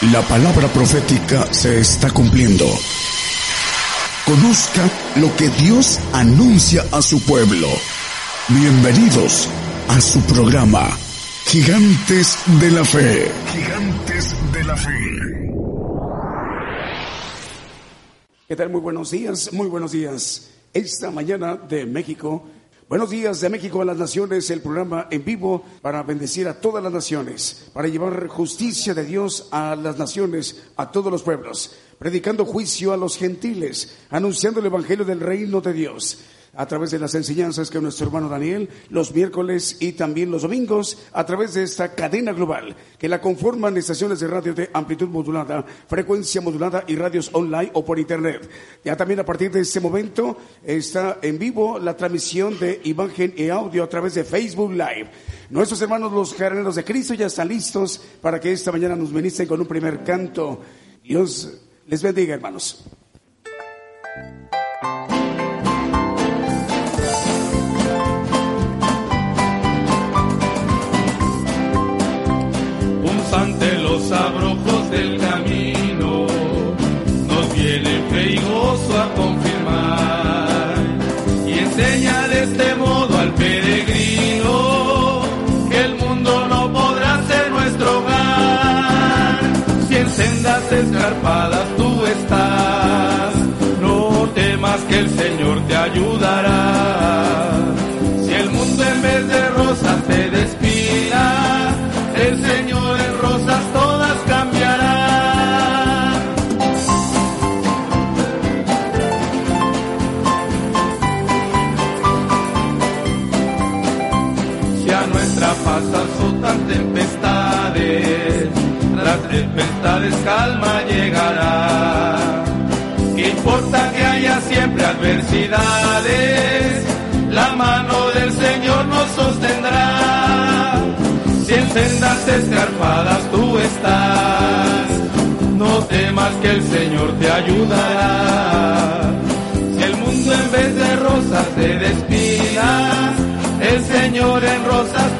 La palabra profética se está cumpliendo. Conozca lo que Dios anuncia a su pueblo. Bienvenidos a su programa, Gigantes de la Fe. Gigantes de la Fe. ¿Qué tal? Muy buenos días, muy buenos días. Esta mañana de México Buenos días de México a las naciones, el programa en vivo para bendecir a todas las naciones, para llevar justicia de Dios a las naciones, a todos los pueblos, predicando juicio a los gentiles, anunciando el Evangelio del reino de Dios a través de las enseñanzas que nuestro hermano Daniel los miércoles y también los domingos a través de esta cadena global que la conforman estaciones de radio de amplitud modulada, frecuencia modulada y radios online o por internet. Ya también a partir de este momento está en vivo la transmisión de imagen y audio a través de Facebook Live. Nuestros hermanos los carneros de Cristo ya están listos para que esta mañana nos ministren con un primer canto. Dios les bendiga, hermanos. Enseña de este modo al peregrino que el mundo no podrá ser nuestro hogar. Si en sendas escarpadas La mano del Señor nos sostendrá si en sendas escarpadas tú estás, no temas que el Señor te ayudará. Si el mundo en vez de rosas te despida, el Señor en rosas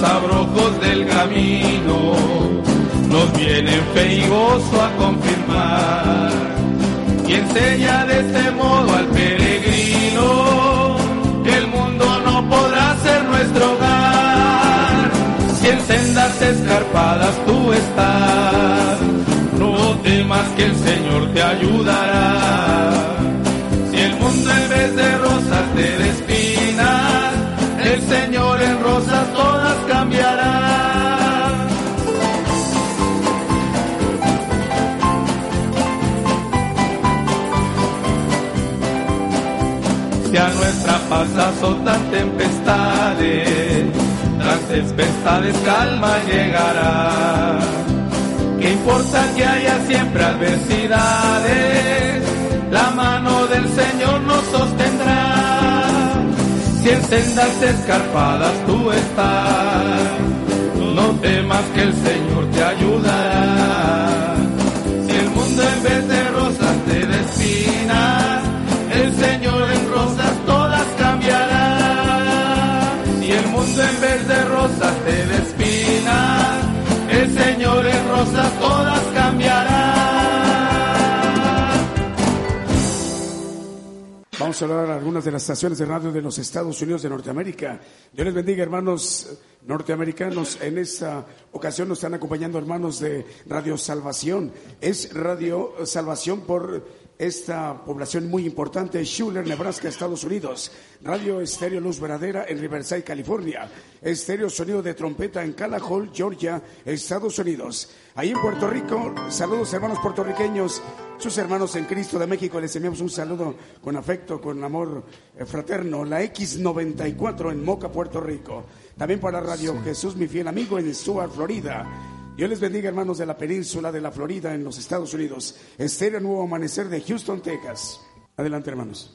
los abrojos del camino. Nos viene fe y gozo a confirmar y enseña de este modo al peregrino que el mundo no podrá ser nuestro hogar. Si en sendas escarpadas tú estás no temas que el Señor te ayudará. Si el mundo en vez de rosas te despinas el Señor en rosas paz azotan tempestades, tras tempestades calma llegará. ¿Qué importa que haya siempre adversidades? La mano del Señor nos sostendrá. Si en sendas escarpadas tú estás, no temas que el Señor te ayudará. De rosas te despina, el Señor en rosas todas cambiará. Vamos a hablar a algunas de las estaciones de radio de los Estados Unidos de Norteamérica. Dios les bendiga, hermanos norteamericanos. En esta ocasión nos están acompañando hermanos de Radio Salvación. Es Radio Salvación por esta población muy importante, Schuler, Nebraska, Estados Unidos. Radio Estéreo Luz Verdadera en Riverside, California. Estéreo Sonido de Trompeta en Calahol, Georgia, Estados Unidos. Ahí en Puerto Rico, saludos hermanos puertorriqueños, sus hermanos en Cristo de México, les enviamos un saludo con afecto, con amor eh, fraterno. La X94 en Moca, Puerto Rico. También para Radio Jesús, mi fiel amigo, en Stuart, Florida. Dios les bendiga, hermanos de la península de la Florida en los Estados Unidos. Estéreo Nuevo Amanecer de Houston, Texas. Adelante, hermanos.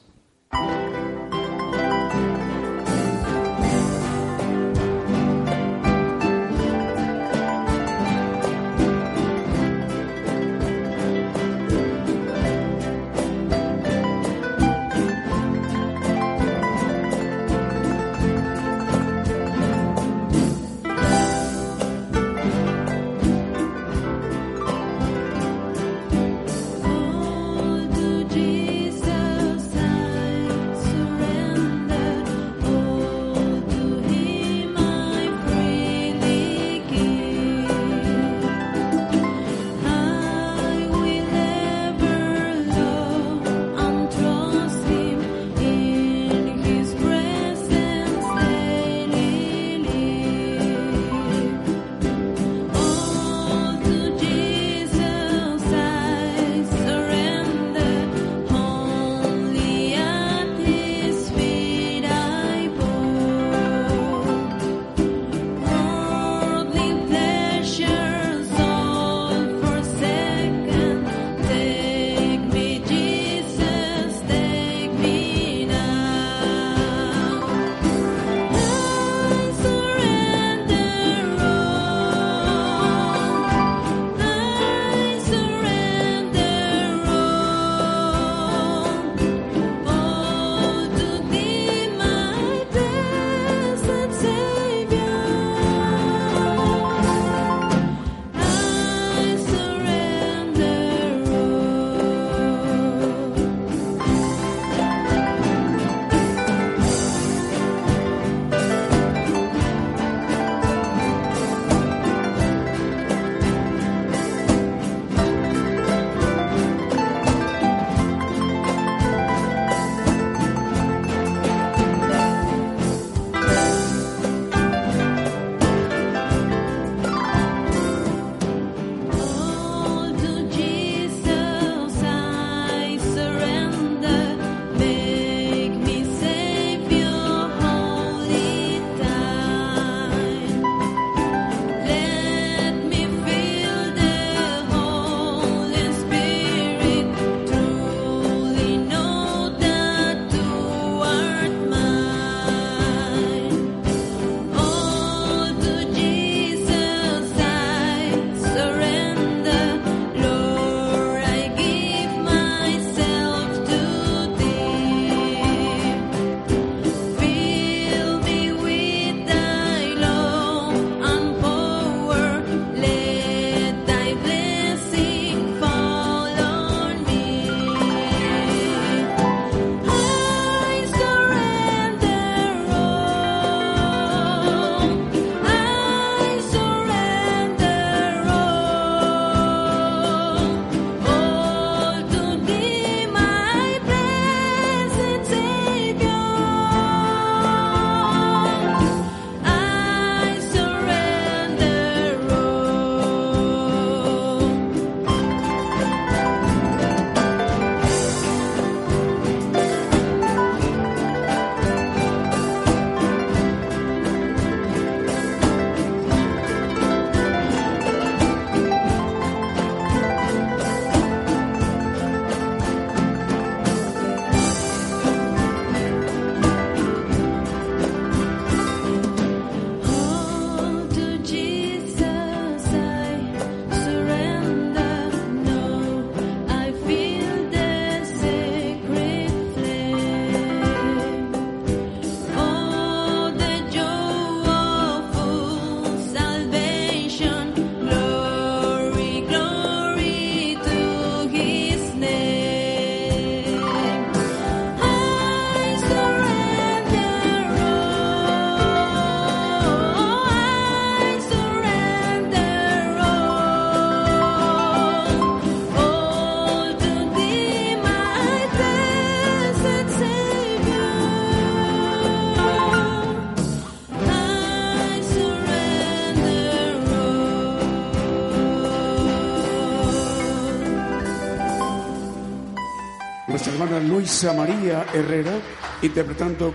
Luisa María Herrera, interpretando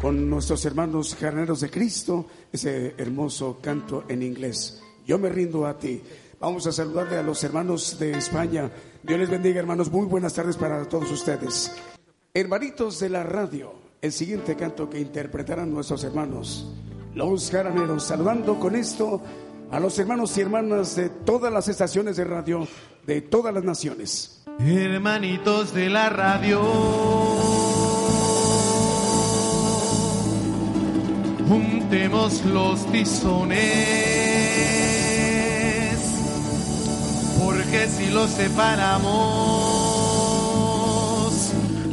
con nuestros hermanos carneros de Cristo ese hermoso canto en inglés. Yo me rindo a ti. Vamos a saludarle a los hermanos de España. Dios les bendiga, hermanos. Muy buenas tardes para todos ustedes. Hermanitos de la radio, el siguiente canto que interpretarán nuestros hermanos, los jaraneros, saludando con esto a los hermanos y hermanas de todas las estaciones de radio de todas las naciones. Hermanitos de la radio, juntemos los tizones, porque si los separamos,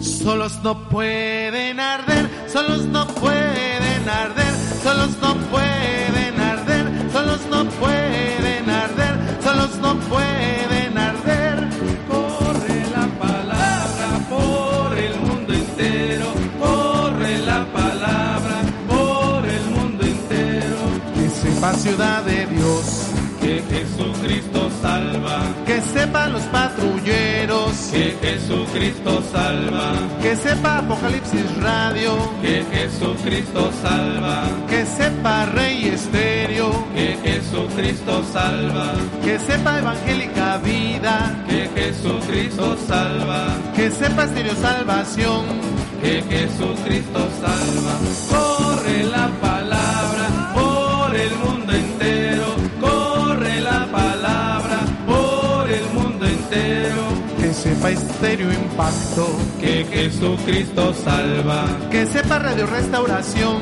solos no pueden arder, solos no pueden arder, solos no pueden arder, solos no pueden arder, solos no pueden ciudad de Dios. Que Jesucristo salva. Que sepan los patrulleros. Que Jesucristo salva. Que sepa Apocalipsis Radio. Que Jesucristo salva. Que sepa Rey Estéreo. Que Jesucristo salva. Que sepa Evangélica Vida. Que Jesucristo salva. Que sepa Estéreo Salvación. Que Jesucristo salva. Corre la palabra sepa estéreo impacto, que Jesucristo salva, que sepa radio restauración,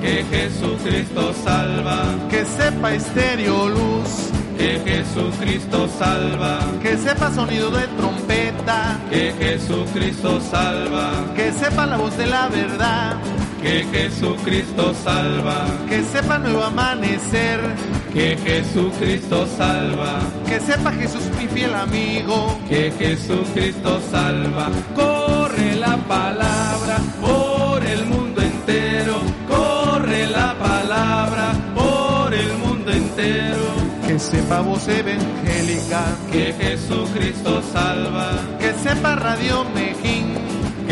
que Jesucristo salva, que sepa estéreo luz, que Jesucristo salva, que sepa sonido de trompeta, que Jesucristo salva, que sepa la voz de la verdad, que Jesucristo salva, que sepa nuevo amanecer, que Jesucristo salva, que sepa Jesús mi fiel amigo, que Jesucristo salva, corre la palabra por el mundo entero, corre la palabra por el mundo entero. Que sepa voz evangélica, que Jesucristo salva, que sepa Radio Mejín,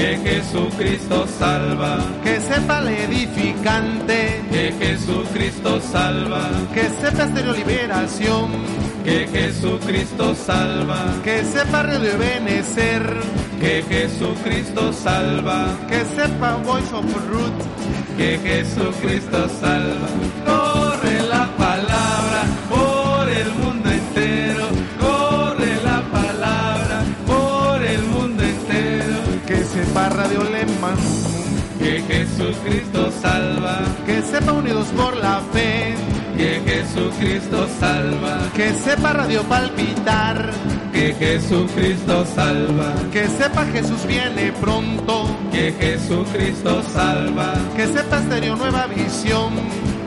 que Jesucristo salva, que sepa el edificante, que Jesucristo salva, que sepa estéreo liberación, que Jesucristo salva, que sepa radio Benecer, que Jesucristo salva, que sepa Voice of Root, que Jesucristo salva, Jesucristo salva, que sepa Unidos por la Fe, que Jesucristo salva, que sepa Radio Palpitar, que Jesucristo salva, que sepa Jesús viene pronto, que Jesucristo salva, que sepa Estéreo Nueva Visión,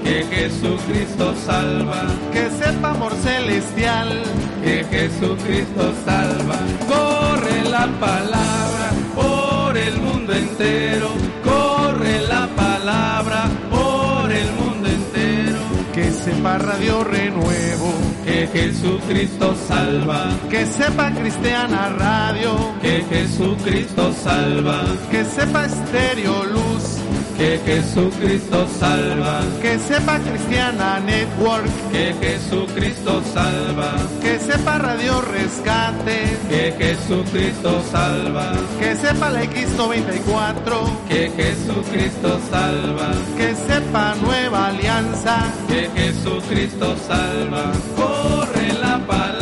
que Jesucristo salva, que sepa amor celestial, que Jesucristo salva, corre la palabra por el mundo entero, sepa Radio Renuevo, que Jesucristo salva, que sepa Cristiana Radio, que Jesucristo salva, que sepa Estéreo Luz, que Jesucristo salva, que sepa Cristiana Network, que Jesucristo salva, que sepa Radio Rescate, que Jesucristo salva, que sepa la X94, que Jesucristo salva, que sepa Nueva Alianza, que Jesucristo salva, corre la palabra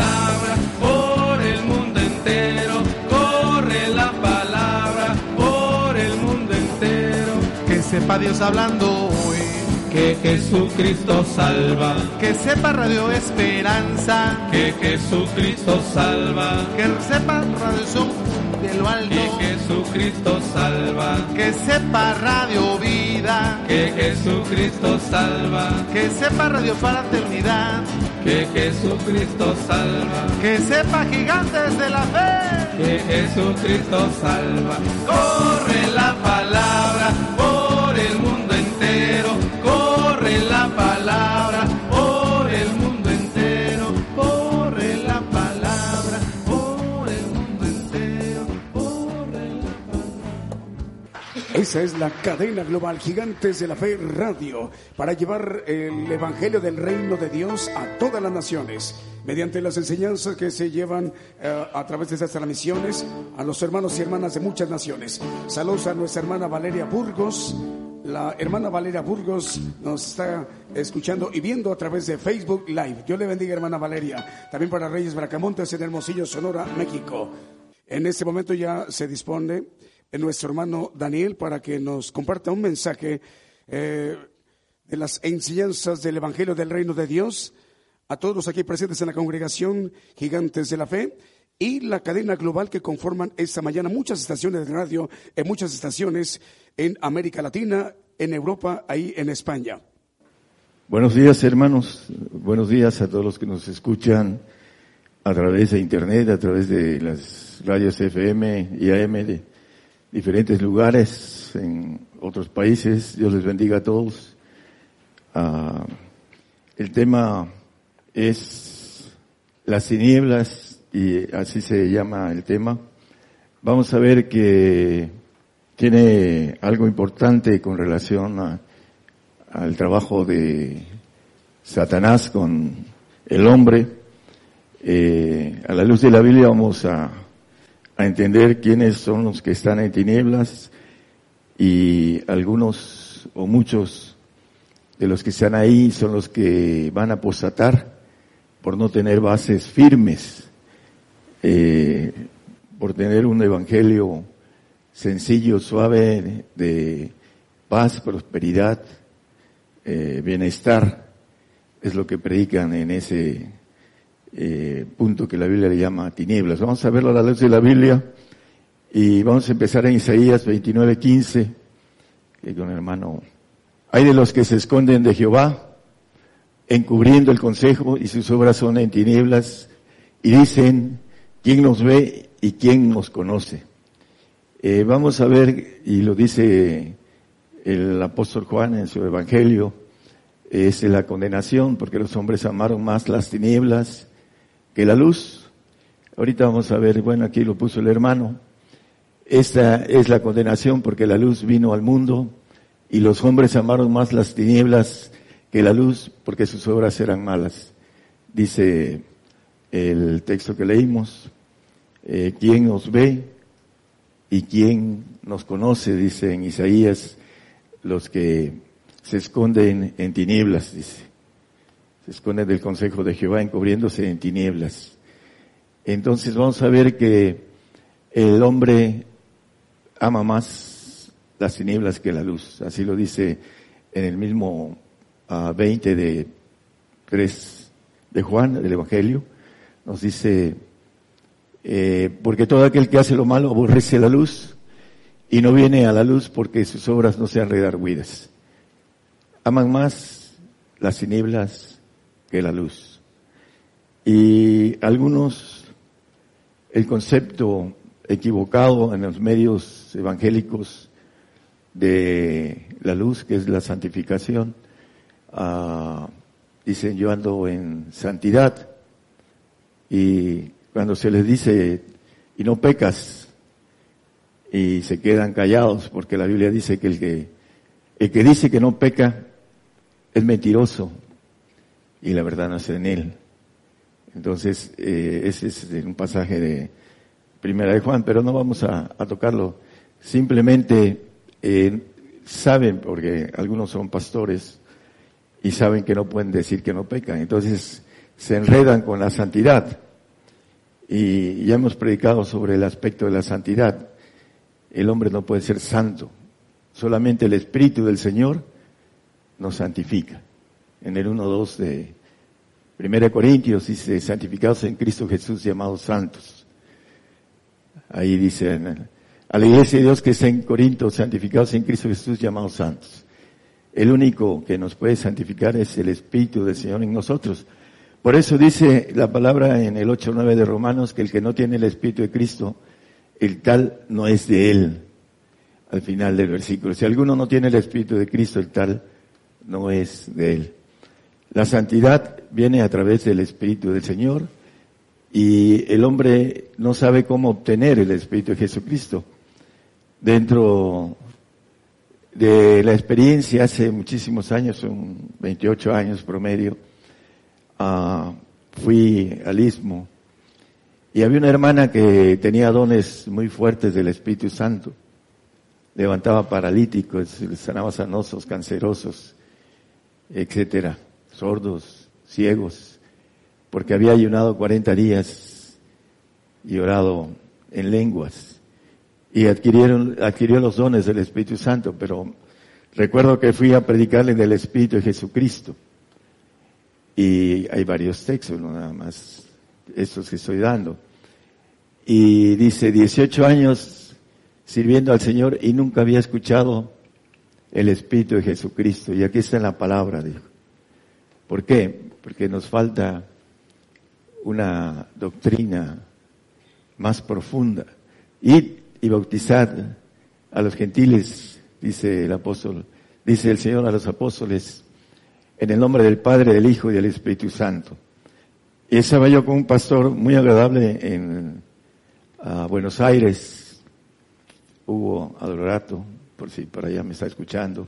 sepa Dios hablando hoy, que Jesucristo salva, que sepa Radio Esperanza, que Jesucristo salva, que sepa Radio Zoom de lo alto, que Jesucristo salva, que sepa Radio Vida, que Jesucristo salva, que sepa Radio Fraternidad, que Jesucristo salva, que sepa Gigantes de la Fe, que Jesucristo salva, corre la palabra Es la cadena global Gigantes de la Fe Radio para llevar el Evangelio del Reino de Dios a todas las naciones mediante las enseñanzas que se llevan eh, a través de estas transmisiones a los hermanos y hermanas de muchas naciones. Saludos a nuestra hermana Valeria Burgos. La hermana Valeria Burgos nos está escuchando y viendo a través de Facebook Live. Dios le bendiga, hermana Valeria. También para Reyes Bracamontes en Hermosillo, Sonora, México. En este momento ya se dispone nuestro hermano Daniel para que nos comparta un mensaje eh, de las enseñanzas del Evangelio del Reino de Dios a todos los aquí presentes en la congregación Gigantes de la Fe y la cadena global que conforman esta mañana muchas estaciones de radio en muchas estaciones en América Latina, en Europa, ahí en España. Buenos días hermanos, buenos días a todos los que nos escuchan a través de internet, a través de las radios FM y AM diferentes lugares, en otros países. Dios les bendiga a todos. Ah, el tema es las tinieblas y así se llama el tema. Vamos a ver que tiene algo importante con relación al trabajo de Satanás con el hombre. Eh, a la luz de la Biblia vamos a a entender quiénes son los que están en tinieblas y algunos o muchos de los que están ahí son los que van a apostatar por no tener bases firmes, eh, por tener un evangelio sencillo, suave, de paz, prosperidad, eh, bienestar, es lo que predican en ese eh, punto que la Biblia le llama tinieblas. Vamos a verlo a la luz de la Biblia y vamos a empezar en Isaías 29, 15, que con el hermano, hay de los que se esconden de Jehová, encubriendo el consejo y sus obras son en tinieblas y dicen, ¿quién nos ve y quién nos conoce? Eh, vamos a ver, y lo dice el apóstol Juan en su evangelio, es la condenación, porque los hombres amaron más las tinieblas que la luz. Ahorita vamos a ver, bueno, aquí lo puso el hermano. Esta es la condenación porque la luz vino al mundo y los hombres amaron más las tinieblas que la luz porque sus obras eran malas. Dice el texto que leímos, eh, ¿quién nos ve y quién nos conoce? Dice en Isaías, los que se esconden en tinieblas, dice se esconde del consejo de Jehová encubriéndose en tinieblas. Entonces vamos a ver que el hombre ama más las tinieblas que la luz. Así lo dice en el mismo 20 ah, de 3 de Juan, del Evangelio. Nos dice, eh, porque todo aquel que hace lo malo aborrece la luz y no viene a la luz porque sus obras no sean redarguidas. Aman más las tinieblas que la luz. Y algunos, el concepto equivocado en los medios evangélicos de la luz, que es la santificación, uh, dicen yo ando en santidad. Y cuando se les dice, y no pecas, y se quedan callados, porque la Biblia dice que el que, el que dice que no peca es mentiroso, y la verdad nace en él. Entonces, eh, ese es un pasaje de Primera de Juan, pero no vamos a, tocarlo. Simplemente eh, saben, porque algunos son pastores y saben que no pueden decir que no pecan. Entonces, se enredan con la santidad. Y ya hemos predicado sobre el aspecto de la santidad. El hombre no puede ser santo. Solamente el Espíritu del Señor nos santifica en el 1.2 de 1 Corintios dice, santificados en Cristo Jesús, llamados santos. Ahí dice, a la iglesia de Dios que está en Corinto, santificados en Cristo Jesús, llamados santos. El único que nos puede santificar es el Espíritu del Señor en nosotros. Por eso dice la palabra en el 8.9 de Romanos que el que no tiene el Espíritu de Cristo, el tal no es de él. Al final del versículo. Si alguno no tiene el Espíritu de Cristo, el tal no es de él. La santidad viene a través del Espíritu del Señor y el hombre no sabe cómo obtener el Espíritu de Jesucristo. Dentro de la experiencia hace muchísimos años, son 28 años promedio, uh, fui al istmo y había una hermana que tenía dones muy fuertes del Espíritu Santo. Levantaba paralíticos, sanaba sanosos, cancerosos, etcétera, sordos, ciegos, porque había ayunado 40 días y orado en lenguas y adquirieron, adquirió los dones del Espíritu Santo, pero recuerdo que fui a predicarle del Espíritu de Jesucristo. Y hay varios textos, no nada más estos que estoy dando. Y dice, 18 años sirviendo al Señor y nunca había escuchado el Espíritu de Jesucristo. Y aquí está en la palabra, dijo. ¿Por qué? Porque nos falta una doctrina más profunda. Y y bautizar a los gentiles, dice el apóstol, dice el Señor a los apóstoles, en el nombre del Padre, del Hijo y del Espíritu Santo. Y estaba yo con un pastor muy agradable en Buenos Aires, Hugo Adorato, por si por allá me está escuchando.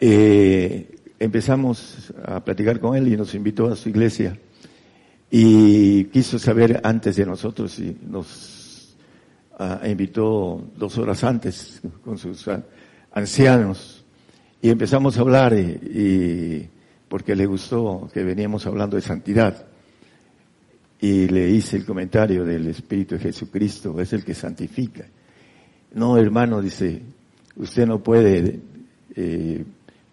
Eh, empezamos a platicar con él y nos invitó a su iglesia. Y quiso saber antes de nosotros si nos invitó dos horas antes con sus ancianos. Y empezamos a hablar y, porque le gustó que veníamos hablando de santidad. Y le hice el comentario del Espíritu de Jesucristo, es el que santifica. No, hermano, dice, usted no puede eh,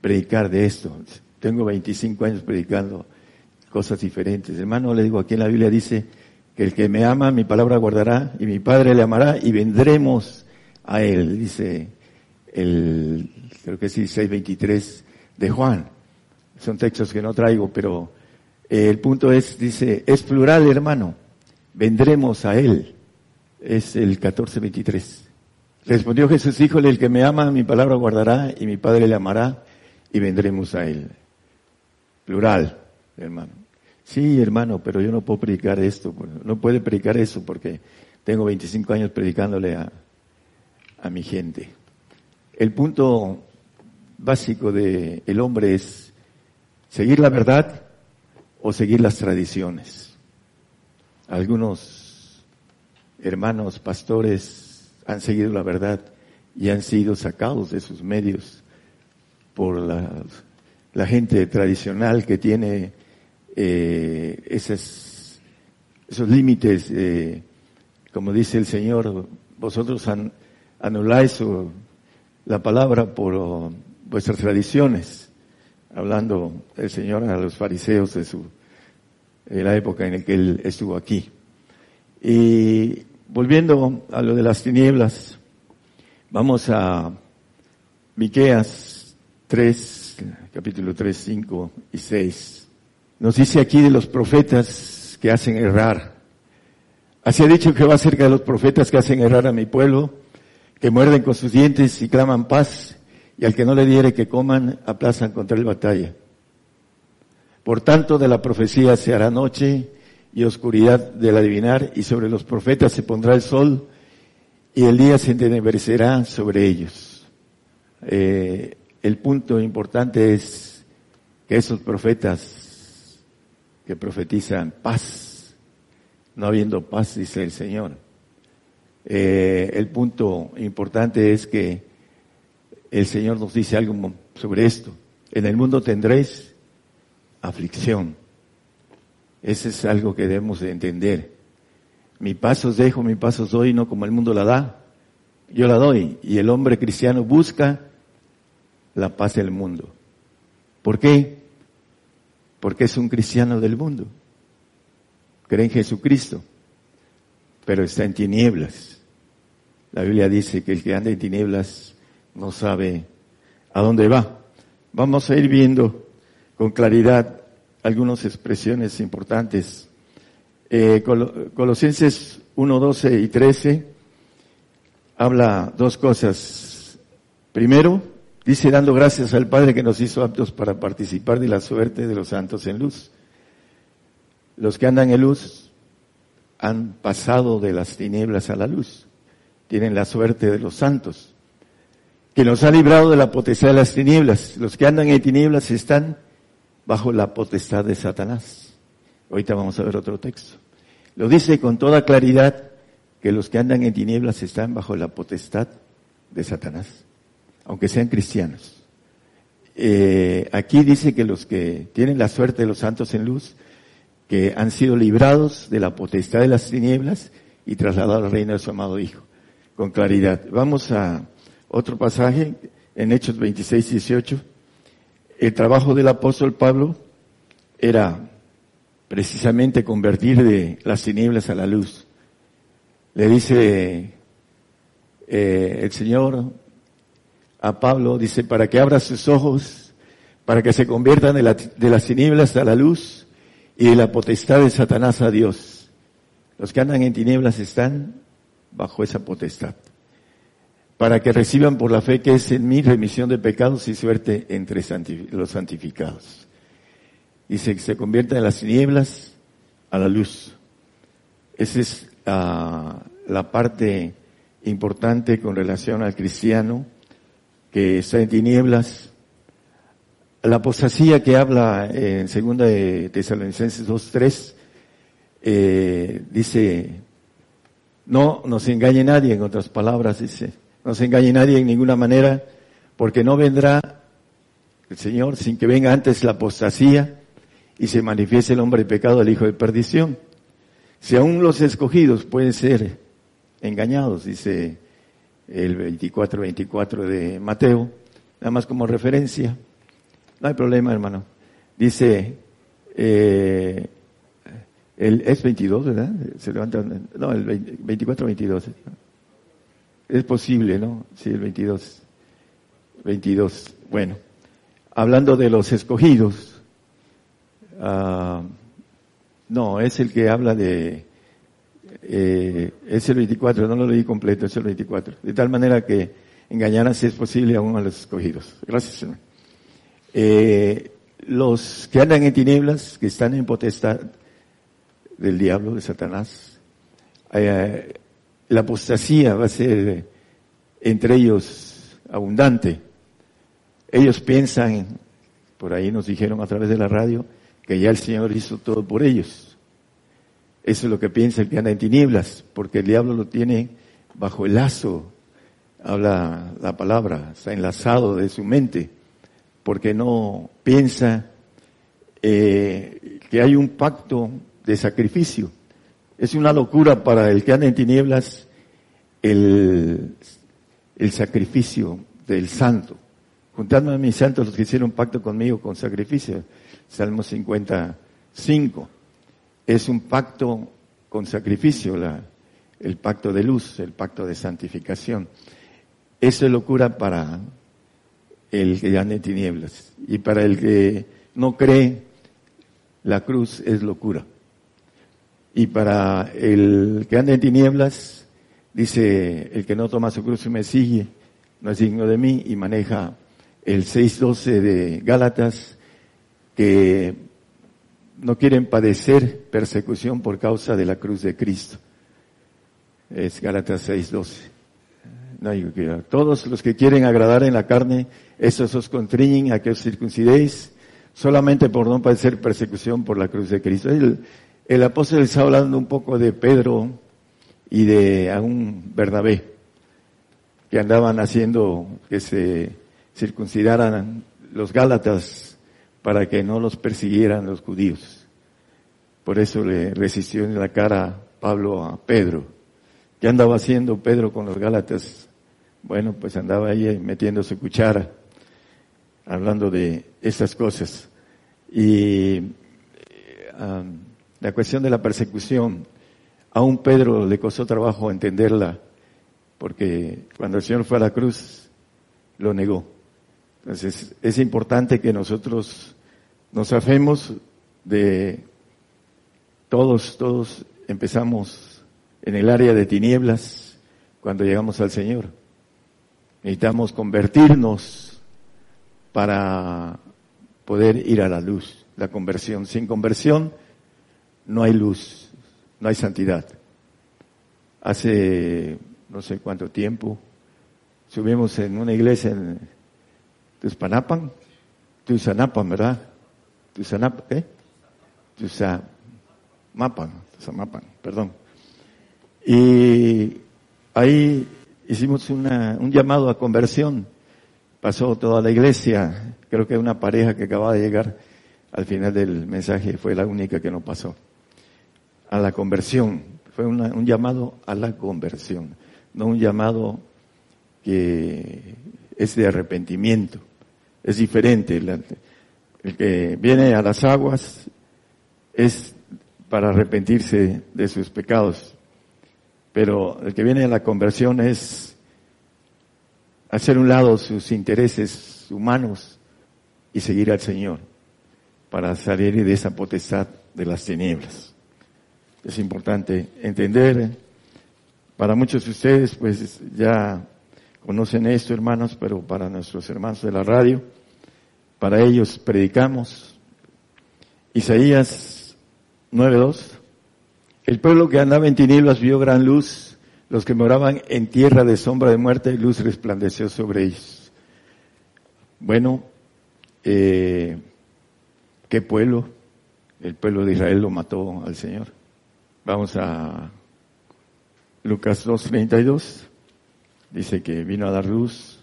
predicar de esto. Tengo 25 años predicando cosas diferentes. Hermano, le digo, aquí en la Biblia dice, que el que me ama, mi palabra guardará, y mi Padre le amará, y vendremos a él, dice el, creo que sí, 6.23 de Juan. Son textos que no traigo, pero eh, el punto es, dice, es plural, hermano, vendremos a él. Es el 14.23. Respondió Jesús, híjole, el que me ama, mi palabra guardará, y mi Padre le amará, y vendremos a él. Plural, hermano. Sí, hermano, pero yo no puedo predicar esto, no puede predicar eso porque tengo 25 años predicándole a, a mi gente. El punto básico del el hombre es seguir la verdad o seguir las tradiciones. Algunos hermanos pastores han seguido la verdad y han sido sacados de sus medios por la, la gente tradicional que tiene eh, esos, esos límites, eh, como dice el Señor, vosotros anuláis la palabra por vuestras tradiciones, hablando el Señor a los fariseos de su de la época en la que él estuvo aquí. Y volviendo a lo de las tinieblas, vamos a Miqueas 3, capítulo 3, 5 y 6. Nos dice aquí de los profetas que hacen errar. Así ha dicho Jehová acerca de los profetas que hacen errar a mi pueblo, que muerden con sus dientes y claman paz, y al que no le diere que coman, aplazan contra el batalla. Por tanto, de la profecía se hará noche y oscuridad del adivinar, y sobre los profetas se pondrá el sol, y el día se entenebrecerá sobre ellos. Eh, el punto importante es que esos profetas que profetizan paz, no habiendo paz, dice el Señor. Eh, el punto importante es que el Señor nos dice algo sobre esto. En el mundo tendréis aflicción. Ese es algo que debemos de entender. Mi paz os dejo, mi paz os doy, no como el mundo la da. Yo la doy. Y el hombre cristiano busca la paz del mundo. ¿Por qué? porque es un cristiano del mundo. Cree en Jesucristo, pero está en tinieblas. La Biblia dice que el que anda en tinieblas no sabe a dónde va. Vamos a ir viendo con claridad algunas expresiones importantes. Eh, Colosenses 1, 12 y 13 habla dos cosas. Primero, Dice, dando gracias al Padre que nos hizo aptos para participar de la suerte de los santos en luz. Los que andan en luz han pasado de las tinieblas a la luz. Tienen la suerte de los santos. que nos ha librado de la potestad de las tinieblas. Los que andan en tinieblas están bajo la potestad de Satanás. Ahorita vamos a ver otro texto. Lo dice con toda claridad que los que andan en tinieblas están bajo la potestad de Satanás, aunque sean cristianos. Eh, aquí dice que los que tienen la suerte de los santos en luz, que han sido librados de la potestad de las tinieblas y trasladados al reino de su amado Hijo, con claridad. Vamos a otro pasaje en Hechos 26, 18. El trabajo del apóstol Pablo era precisamente convertir de las tinieblas a la luz. Le dice eh, el Señor a Pablo, dice, para que abra sus ojos, para que se conviertan de, de las tinieblas a la luz y de la potestad de Satanás a Dios. Los que andan en tinieblas están bajo esa potestad para que reciban por la fe que es en mí remisión de pecados y suerte entre los santificados. Y se, se convierta en las tinieblas a la luz. Esa es la parte importante con relación al cristiano que está en tinieblas. La apostasía que habla en segunda de Tesalonicenses 2.3 eh, dice, no nos engañe nadie, en otras palabras dice, no se engañe nadie en ninguna manera, porque no vendrá el Señor sin que venga antes la apostasía y se manifieste el hombre de pecado, el hijo de perdición. Si aún los escogidos pueden ser engañados, dice el 24-24 de Mateo, nada más como referencia. No hay problema, hermano. Dice, eh, el, es 22, ¿verdad? No, el 24-22. Es posible, ¿no? Sí, el 22. 22. Bueno, hablando de los escogidos, uh, no, es el que habla de, eh, es el 24, no lo leí completo, es el 24. De tal manera que engañarán si es posible aún a los escogidos. Gracias, Señor. Eh, los que andan en tinieblas, que están en potestad del diablo, de Satanás, eh, la apostasía va a ser entre ellos abundante. Ellos piensan, por ahí nos dijeron a través de la radio, que ya el Señor hizo todo por ellos. Eso es lo que piensa el que anda en tinieblas, porque el diablo lo tiene bajo el lazo, habla la palabra, está enlazado de su mente, porque no piensa eh, que hay un pacto de sacrificio. Es una locura para el que anda en tinieblas el, el sacrificio del santo. Juntando a mis santos los que hicieron pacto conmigo con sacrificio. Salmo 55. Es un pacto con sacrificio, el pacto de luz, el pacto de santificación. Eso es locura para el que anda en tinieblas. Y para el que no cree, la cruz es locura. Y para el que anda en tinieblas, dice, el que no toma su cruz y me sigue, no es digno de mí, y maneja el 6.12 de Gálatas, que no quieren padecer persecución por causa de la cruz de Cristo. Es Gálatas 6.12. No, todos los que quieren agradar en la carne, esos os contriñen a que os circuncidéis solamente por no padecer persecución por la cruz de Cristo. El, el apóstol está hablando un poco de Pedro y de un Bernabé, que andaban haciendo que se circuncidaran los Gálatas para que no los persiguieran los judíos. Por eso le resistió en la cara Pablo a Pedro. ¿Qué andaba haciendo Pedro con los Gálatas? Bueno, pues andaba ahí metiendo su cuchara, hablando de estas cosas. Y eh, la cuestión de la persecución, a un Pedro le costó trabajo entenderla, porque cuando el Señor fue a la cruz, lo negó. Entonces, es importante que nosotros nos afemos de todos, todos empezamos en el área de tinieblas cuando llegamos al Señor. Necesitamos convertirnos para poder ir a la luz, la conversión. Sin conversión no hay luz, no hay santidad. Hace no sé cuánto tiempo subimos en una iglesia en Tuspanapan, Tuzanapan, ¿verdad? Tuzanapan, ¿qué? Tuzamapan, Tuzamapan, perdón. Y ahí hicimos una, un llamado a conversión. Pasó toda la iglesia, creo que una pareja que acababa de llegar al final del mensaje fue la única que no pasó. A la conversión, fue un llamado a la conversión, no un llamado que es de arrepentimiento. Es diferente. El que viene a las aguas es para arrepentirse de sus pecados. Pero el que viene a la conversión es hacer un lado sus intereses humanos y seguir al Señor para salir de esa potestad de las tinieblas. Es importante entender, para muchos de ustedes pues ya conocen esto hermanos, pero para nuestros hermanos de la radio, para ellos predicamos. Isaías 9.2 el pueblo que andaba en tinieblas vio gran luz, los que moraban en tierra de sombra de muerte, luz resplandeció sobre ellos. Bueno, eh, ¿qué pueblo? El pueblo de Israel lo mató al Señor. Vamos a Lucas 2.32. Dice que vino a dar luz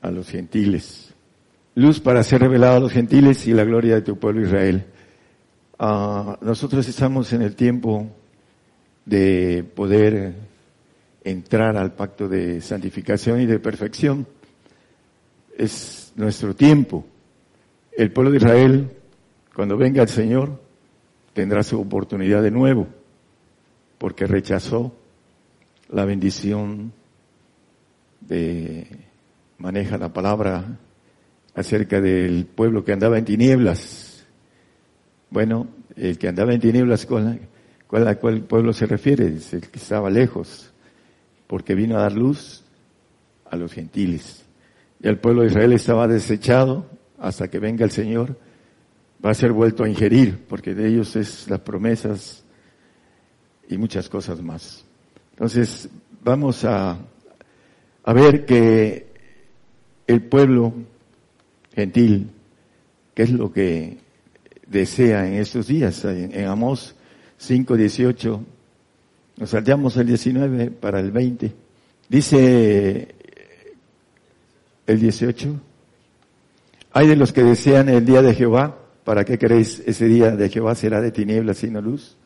a los gentiles. Luz para ser revelado a los gentiles y la gloria de tu pueblo Israel. Ah, nosotros estamos en el tiempo de poder entrar al pacto de santificación y de perfección. Es nuestro tiempo. El pueblo de Israel, cuando venga el Señor, tendrá su oportunidad de nuevo, porque rechazó la bendición de, maneja la palabra acerca del pueblo que andaba en tinieblas bueno, el que andaba en tinieblas, ¿cuál, cuál, ¿a cuál pueblo se refiere? Es el que estaba lejos, porque vino a dar luz a los gentiles. Y el pueblo de Israel estaba desechado hasta que venga el Señor, va a ser vuelto a ingerir, porque de ellos es las promesas y muchas cosas más. Entonces, vamos a, a ver que el pueblo gentil, ¿qué es lo que desea en estos días. En, Amós 5.18, nos saltamos el 19 para el 20. Dice el 18, hay de los que desean el día de Jehová, ¿para qué queréis ese día de Jehová será de tinieblas sino luz?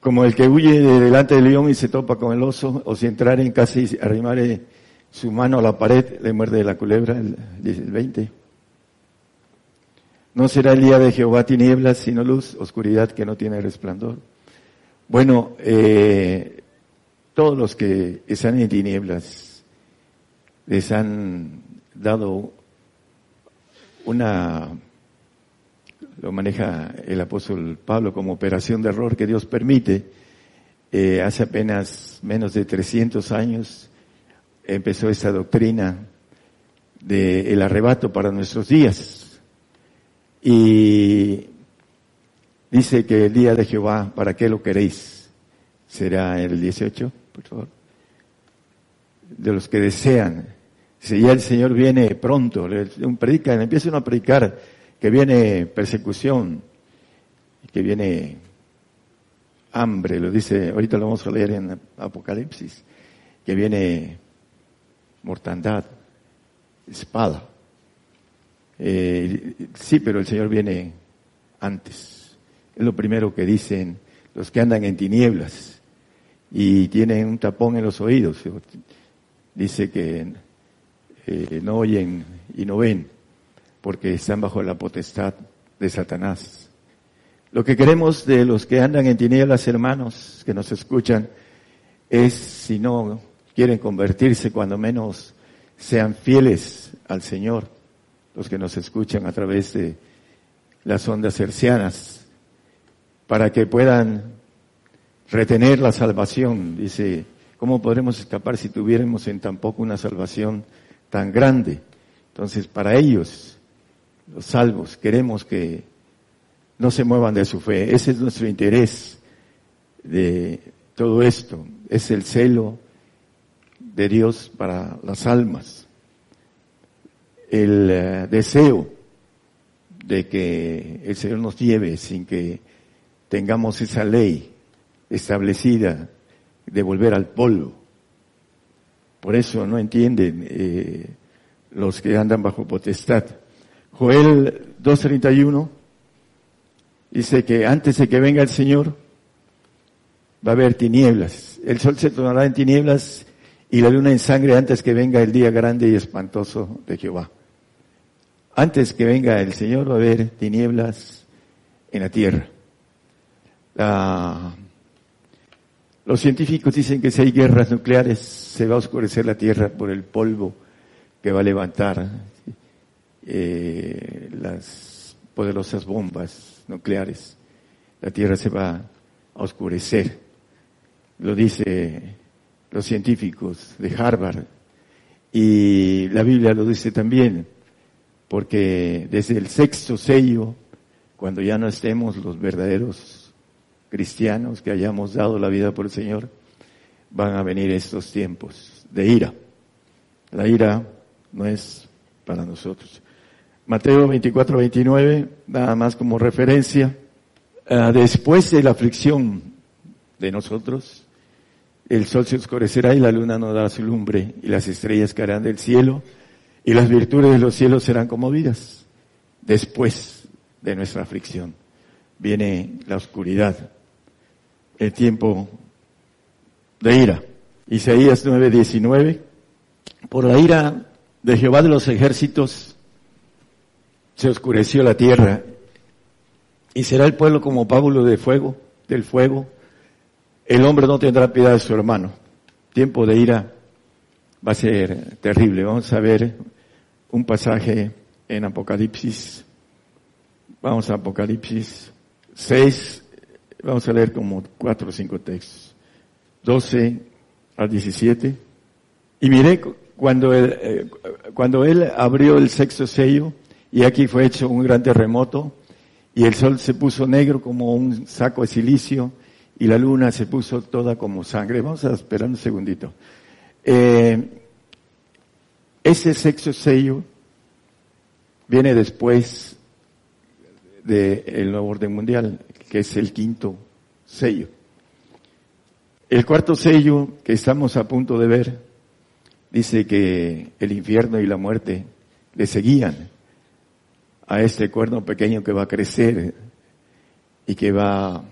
Como el que huye de delante del león y se topa con el oso, o si entrar en casa y arrimare su mano a la pared, le muerde la culebra, el, el 20. No será el día de Jehová tinieblas, sino luz, oscuridad que no tiene resplandor. Bueno, eh, todos los que están en tinieblas les han dado una, lo maneja el apóstol Pablo como operación de error que Dios permite. Eh, hace apenas menos de 300 años empezó esta doctrina del arrebato para nuestros días. Y dice que el día de Jehová, ¿para qué lo queréis? Será el 18, por favor. De los que desean. Si ya el Señor viene pronto, un predica, empieza uno a predicar que viene persecución, que viene hambre, lo dice, ahorita lo vamos a leer en Apocalipsis, que viene mortandad, espada. Eh, sí, pero el Señor viene antes. Es lo primero que dicen los que andan en tinieblas y tienen un tapón en los oídos. Dice que eh, no oyen y no ven porque están bajo la potestad de Satanás. Lo que queremos de los que andan en tinieblas, hermanos, que nos escuchan, es si no quieren convertirse, cuando menos sean fieles al Señor los que nos escuchan a través de las ondas hercianas, para que puedan retener la salvación. Dice, ¿cómo podremos escapar si tuviéramos en tan poco una salvación tan grande? Entonces, para ellos, los salvos, queremos que no se muevan de su fe. Ese es nuestro interés de todo esto. Es el celo de Dios para las almas, el eh, deseo de que el Señor nos lleve sin que tengamos esa ley establecida de volver al polvo. Por eso no entienden eh, los que andan bajo potestad. Joel 2.31 dice que antes de que venga el Señor va a haber tinieblas. El sol se tornará en tinieblas y la luna en sangre antes que venga el día grande y espantoso de Jehová. Antes que venga el Señor va a haber tinieblas en la tierra. los científicos dicen que si hay guerras nucleares se va a oscurecer la tierra por el polvo que va a levantar eh, las poderosas bombas nucleares. La tierra se va a oscurecer. Lo dice los científicos de Harvard. Y la Biblia lo dice también, porque desde el sexto sello, cuando ya no estemos los verdaderos cristianos que hayamos dado la vida por el Señor, van a venir estos tiempos de ira. La ira no es para nosotros. Mateo 24, 29, nada más como referencia. Ah, después de la aflicción de nosotros, el sol se oscurecerá y la luna no dará su lumbre y las estrellas caerán del cielo y las virtudes de los cielos serán conmovidas. Después de nuestra aflicción viene la oscuridad, el tiempo de ira. Isaías 9:19, por la ira de Jehová de los ejércitos se oscureció la tierra y será el pueblo como pábulo de fuego, del fuego. El hombre no tendrá piedad de su hermano. Tiempo de ira va a ser terrible. Vamos a ver un pasaje en Apocalipsis. Vamos a Apocalipsis 6. Vamos a leer como cuatro o cinco textos. 12 al 17. Y miré cuando eh, cuando él abrió el sexto sello, y aquí fue hecho un gran terremoto, y el sol se puso negro como un saco de silicio, y la luna se puso toda como sangre. Vamos a esperar un segundito. Eh, ese sexto sello viene después del nuevo orden mundial, que es el quinto sello. El cuarto sello que estamos a punto de ver dice que el infierno y la muerte le seguían a este cuerno pequeño que va a crecer y que va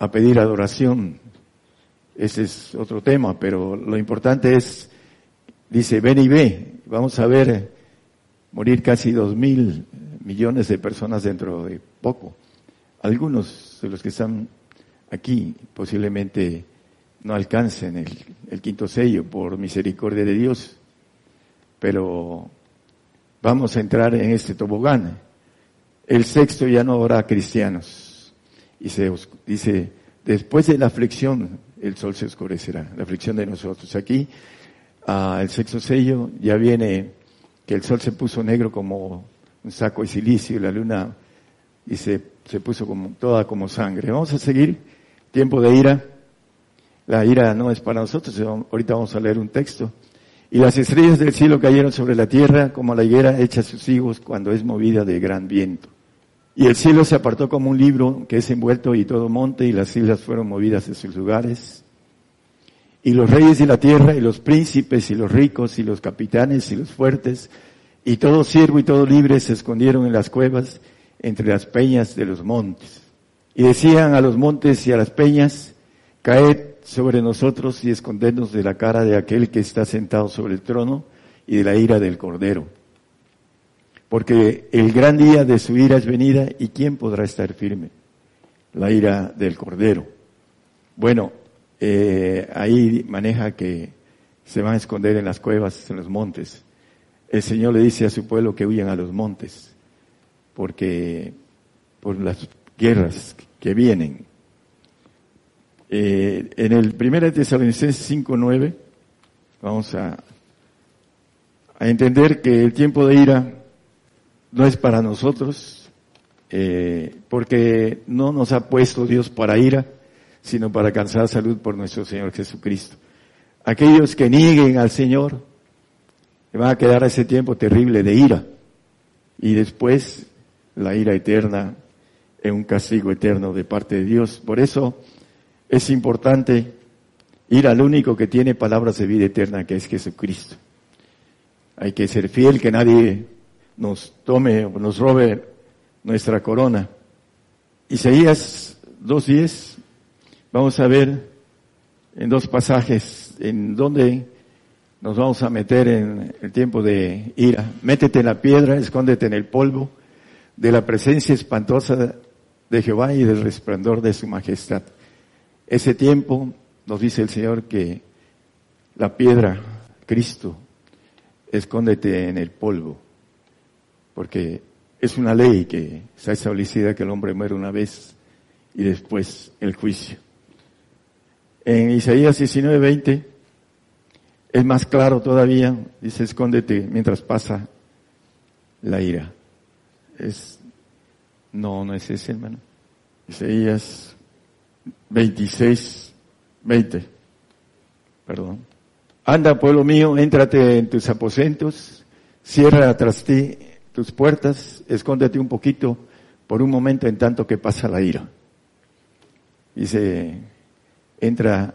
a pedir adoración. Ese es otro tema, pero lo importante es, dice, ven y ve, vamos a ver morir casi dos mil millones de personas dentro de poco. Algunos de los que están aquí posiblemente no alcancen el, quinto sello por misericordia de Dios. Pero vamos a entrar en este tobogán. El sexto ya no habrá cristianos. Y se dice, después de la aflicción, el sol se oscurecerá, la aflicción de nosotros. Aquí, ah, el sexto sello ya viene que el sol se puso negro como un saco de silicio y la luna y se, se puso como, toda como sangre. Vamos a seguir, tiempo de ira. La ira no es para nosotros, ahorita vamos a leer un texto. Y las estrellas del cielo cayeron sobre la tierra como la higuera echa sus higos cuando es movida de gran viento. Y el cielo se apartó como un libro que es envuelto y todo monte y las islas fueron movidas de sus lugares. Y los reyes de la tierra y los príncipes y los ricos y los capitanes y los fuertes y todo siervo y todo libre se escondieron en las cuevas entre las peñas de los montes. Y decían a los montes y a las peñas, caed sobre nosotros y escondernos de la cara de aquel que está sentado sobre el trono y de la ira del Cordero. Porque el gran día de su ira es venida y ¿quién podrá estar firme? La ira del Cordero. Bueno, eh, ahí maneja que se van a esconder en las cuevas, en los montes. El Señor le dice a su pueblo que huyan a los montes, porque por las guerras que vienen, eh, en el 1 Tesalonicenses 5.9 vamos a, a entender que el tiempo de ira no es para nosotros, eh, porque no nos ha puesto Dios para ira, sino para alcanzar salud por nuestro Señor Jesucristo. aquellos que nieguen al Señor, va a quedar ese tiempo terrible de ira. Y después la ira eterna en un castigo eterno de parte de Dios. Por eso es importante ir al único que tiene palabras de vida eterna, que es Jesucristo. Hay que ser fiel, que nadie nos tome nos robe nuestra corona. Isaías 2.10, vamos a ver en dos pasajes en donde nos vamos a meter en el tiempo de ira. Métete en la piedra, escóndete en el polvo de la presencia espantosa de Jehová y del resplandor de su majestad. Ese tiempo nos dice el Señor que la piedra, Cristo, escóndete en el polvo, porque es una ley que está establecida que el hombre muere una vez y después el juicio. En Isaías 19:20 es más claro todavía, dice, escóndete mientras pasa la ira. Es, no, no es ese, hermano. Isaías 26, 20. Perdón. Anda, pueblo mío, éntrate en tus aposentos, cierra tras ti tus puertas, escóndete un poquito por un momento en tanto que pasa la ira. Dice, entra,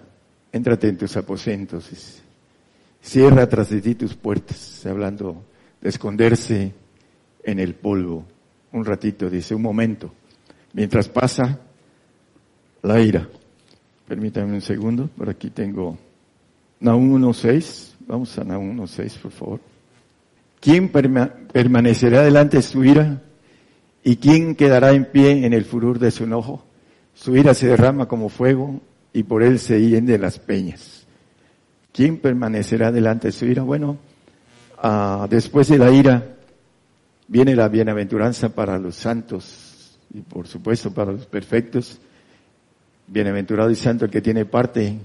éntrate en tus aposentos. Cierra tras de ti tus puertas, hablando de esconderse en el polvo. Un ratito, dice, un momento, mientras pasa la ira. Permítanme un segundo, por aquí tengo Nahum 1.6. Vamos a Nahum 1.6, por favor. ¿Quién permanecerá delante de su ira? ¿Y quién quedará en pie en el furor de su enojo? Su ira se derrama como fuego y por él se hienden las peñas. ¿Quién permanecerá delante de su ira? Bueno, ah, después de la ira viene la bienaventuranza para los santos y por supuesto para los perfectos. Bienaventurado y santo el que tiene parte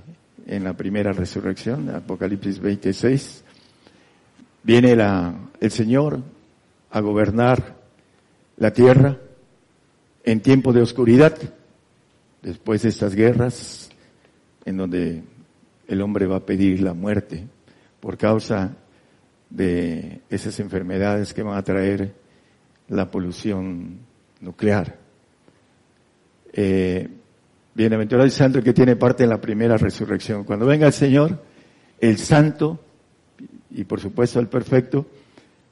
en la primera resurrección, Apocalipsis 26. Viene la, el Señor a gobernar la tierra en tiempo de oscuridad, después de estas guerras, en donde el hombre va a pedir la muerte por causa de esas enfermedades que van a traer la polución nuclear. Eh, bienaventurado el santo que tiene parte en la primera resurrección. Cuando venga el Señor, el santo, y por supuesto el perfecto,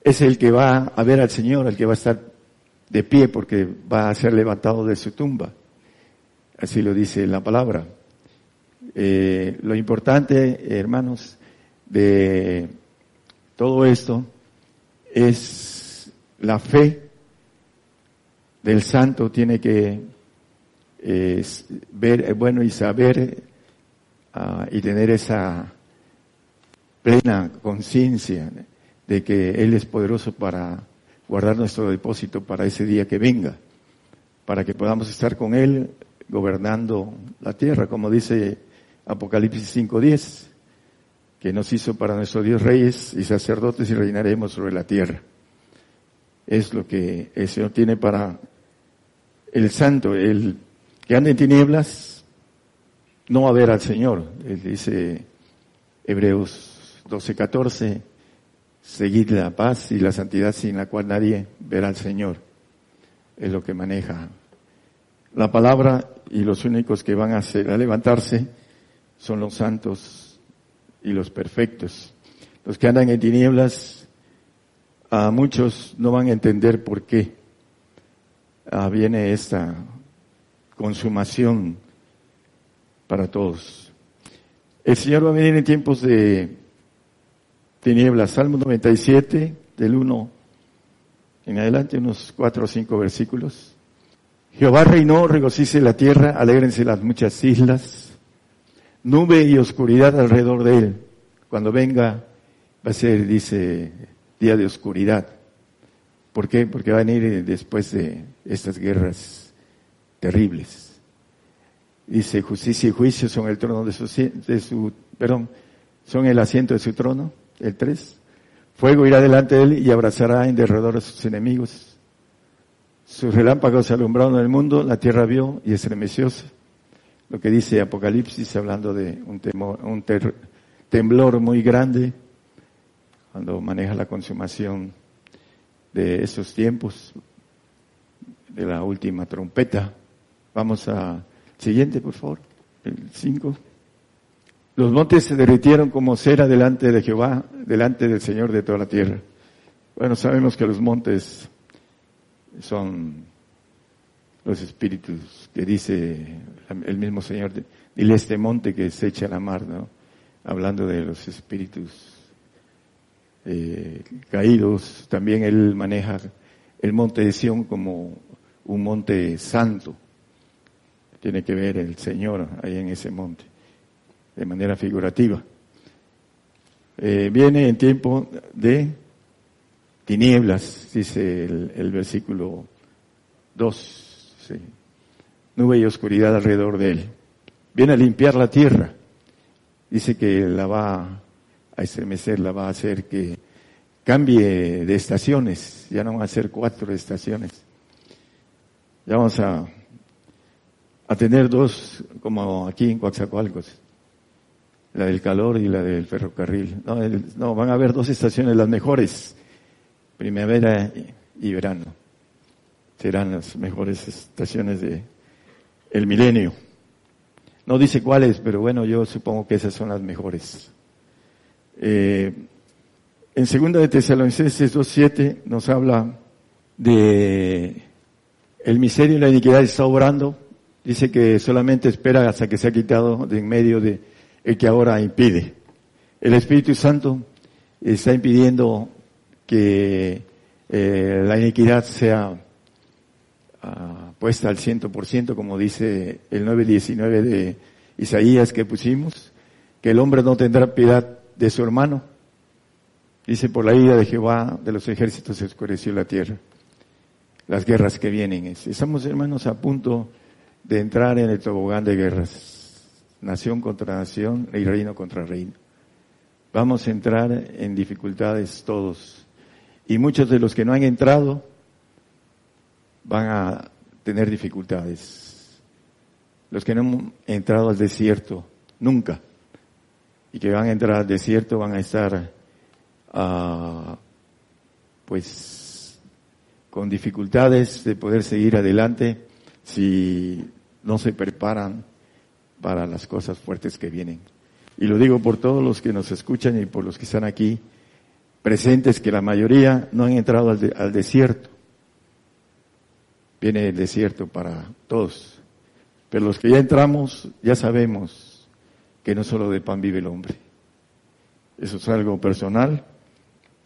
es el que va a ver al Señor, el que va a estar de pie porque va a ser levantado de su tumba. Así lo dice la palabra. Eh, lo importante, hermanos, de todo esto es la fe del santo tiene que ver, eh, bueno, y saber ah, y tener esa plena conciencia de que Él es poderoso para guardar nuestro depósito para ese día que venga, para que podamos estar con Él gobernando la tierra, como dice Apocalipsis 5.10, que nos hizo para nuestro Dios reyes y sacerdotes y reinaremos sobre la tierra. Es lo que el Señor tiene para el santo, el que anda en tinieblas, no a ver al Señor. Él dice Hebreos 12.14, seguid la paz y la santidad sin la cual nadie verá al Señor. Es lo que maneja la palabra y los únicos que van a, levantarse son los santos y los perfectos. Los que andan en tinieblas, a muchos no van a entender por qué ah, viene esta consumación para todos. El Señor va a venir en tiempos de tinieblas. Salmo 97, del 1 en adelante, unos cuatro o cinco versículos. Jehová reinó, regocice la tierra, alégrense las muchas islas nube y oscuridad alrededor de él. Cuando venga va a ser, dice, día de oscuridad. ¿Por qué? Porque va a venir después de estas guerras terribles. Dice, justicia y juicio son el trono de su, de su perdón, son el asiento de su trono, el 3. Fuego irá delante de él y abrazará en derredor a sus enemigos. Sus relámpagos alumbraron el mundo, la tierra vio y estremecióse lo que dice Apocalipsis hablando de un, temor, un temblor muy grande cuando maneja la consumación de esos tiempos, de la última trompeta. Vamos a siguiente, por favor, el 5. Los montes se derritieron como cera delante de Jehová, delante del Señor de toda la tierra. Bueno, sabemos que los montes son los espíritus que dice el mismo Señor, dile este monte que se echa a la mar, ¿no? Hablando de los espíritus eh, caídos, también él maneja el monte de Sión como un monte santo. Tiene que ver el Señor ahí en ese monte de manera figurativa. Eh, viene en tiempo de tinieblas, dice el, versículo 2, nube y oscuridad alrededor de él. Viene a limpiar la tierra, dice que la va a estremecer, la va a hacer que cambie de estaciones, ya no van a ser cuatro estaciones, ya vamos a, a tener dos, como aquí en Coaxacualcos la del calor y la del ferrocarril. No, no, van a haber dos estaciones, las mejores, primavera y verano. Serán las mejores estaciones de milenio. No dice cuáles, pero bueno, yo supongo que esas son las mejores. Eh, en segunda de Tesalonicenses 2.7 nos habla de el miserio y la iniquidad está obrando. Dice que solamente espera hasta que se ha quitado de en medio de el que ahora impide. El Espíritu Santo está impidiendo que eh, la iniquidad sea ah, puesta al ciento por ciento, como dice el 9.19 de Isaías que pusimos, que el hombre no tendrá piedad de su hermano. Dice, por la ira de Jehová de los ejércitos se oscureció la tierra. Las guerras que vienen. Estamos, hermanos, a punto de entrar en el tobogán de guerras nación contra nación y reino contra reino. Vamos a entrar en dificultades todos. Y muchos de los que no han entrado van a tener dificultades. Los que no han entrado al desierto, nunca. Y que van a entrar al desierto van a estar, ah, pues, con dificultades de poder seguir adelante si no se preparan para las cosas fuertes que vienen. Y lo digo por todos los que nos escuchan y por los que están aquí presentes, que la mayoría no han entrado al, desierto. Viene el desierto para todos. Pero los que ya entramos, ya sabemos que no solo de pan vive el hombre. Eso es algo personal